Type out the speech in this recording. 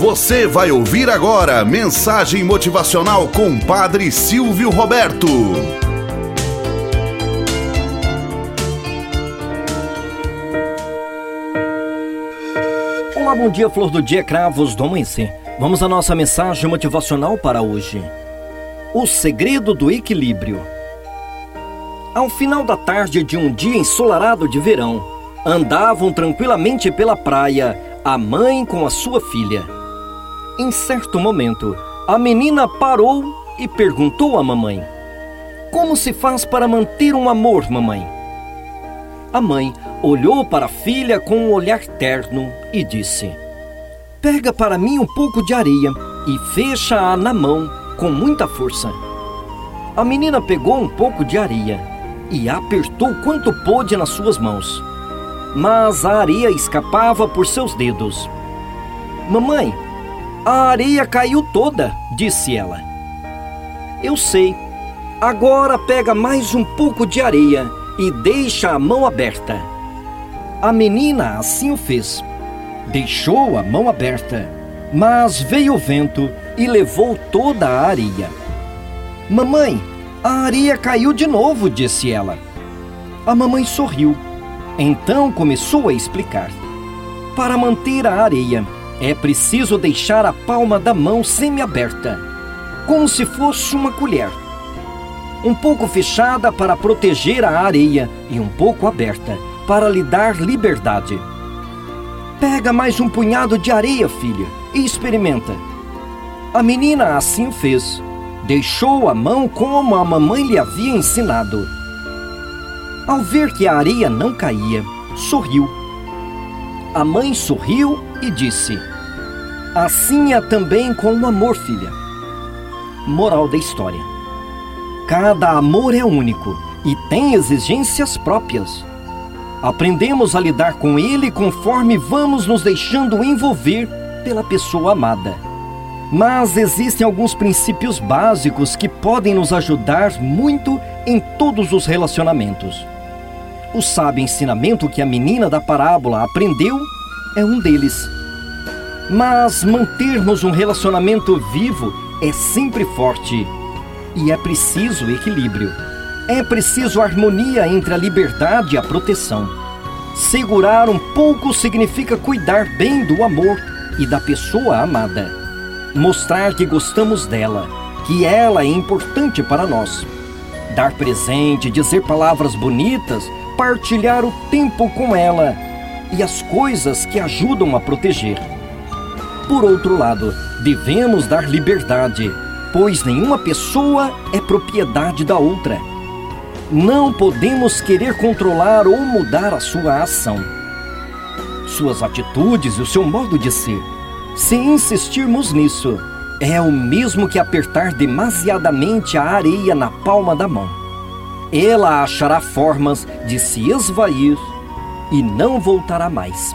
Você vai ouvir agora mensagem motivacional com Padre Silvio Roberto. Olá, bom dia, flor do dia, cravos do amanhecer. Vamos à nossa mensagem motivacional para hoje. O segredo do equilíbrio. Ao final da tarde de um dia ensolarado de verão, andavam tranquilamente pela praia a mãe com a sua filha. Em certo momento, a menina parou e perguntou à mamãe: Como se faz para manter um amor, mamãe? A mãe olhou para a filha com um olhar terno e disse: Pega para mim um pouco de areia e fecha-a na mão com muita força. A menina pegou um pouco de areia e apertou quanto pôde nas suas mãos. Mas a areia escapava por seus dedos. Mamãe, a areia caiu toda, disse ela. Eu sei. Agora pega mais um pouco de areia e deixa a mão aberta. A menina assim o fez. Deixou a mão aberta, mas veio o vento e levou toda a areia. Mamãe, a areia caiu de novo, disse ela. A mamãe sorriu. Então começou a explicar. Para manter a areia, é preciso deixar a palma da mão semi-aberta, como se fosse uma colher. Um pouco fechada para proteger a areia e um pouco aberta para lhe dar liberdade. Pega mais um punhado de areia, filha, e experimenta. A menina assim fez. Deixou a mão como a mamãe lhe havia ensinado. Ao ver que a areia não caía, sorriu. A mãe sorriu e disse: Assim é também com o amor, filha. Moral da história: Cada amor é único e tem exigências próprias. Aprendemos a lidar com ele conforme vamos nos deixando envolver pela pessoa amada. Mas existem alguns princípios básicos que podem nos ajudar muito em todos os relacionamentos. O sábio ensinamento que a menina da parábola aprendeu é um deles. Mas mantermos um relacionamento vivo é sempre forte e é preciso equilíbrio. É preciso harmonia entre a liberdade e a proteção. Segurar um pouco significa cuidar bem do amor e da pessoa amada. Mostrar que gostamos dela, que ela é importante para nós. Dar presente, dizer palavras bonitas, partilhar o tempo com ela e as coisas que ajudam a proteger. Por outro lado, devemos dar liberdade, pois nenhuma pessoa é propriedade da outra. Não podemos querer controlar ou mudar a sua ação, suas atitudes e o seu modo de ser. Se insistirmos nisso, é o mesmo que apertar demasiadamente a areia na palma da mão. Ela achará formas de se esvair e não voltará mais.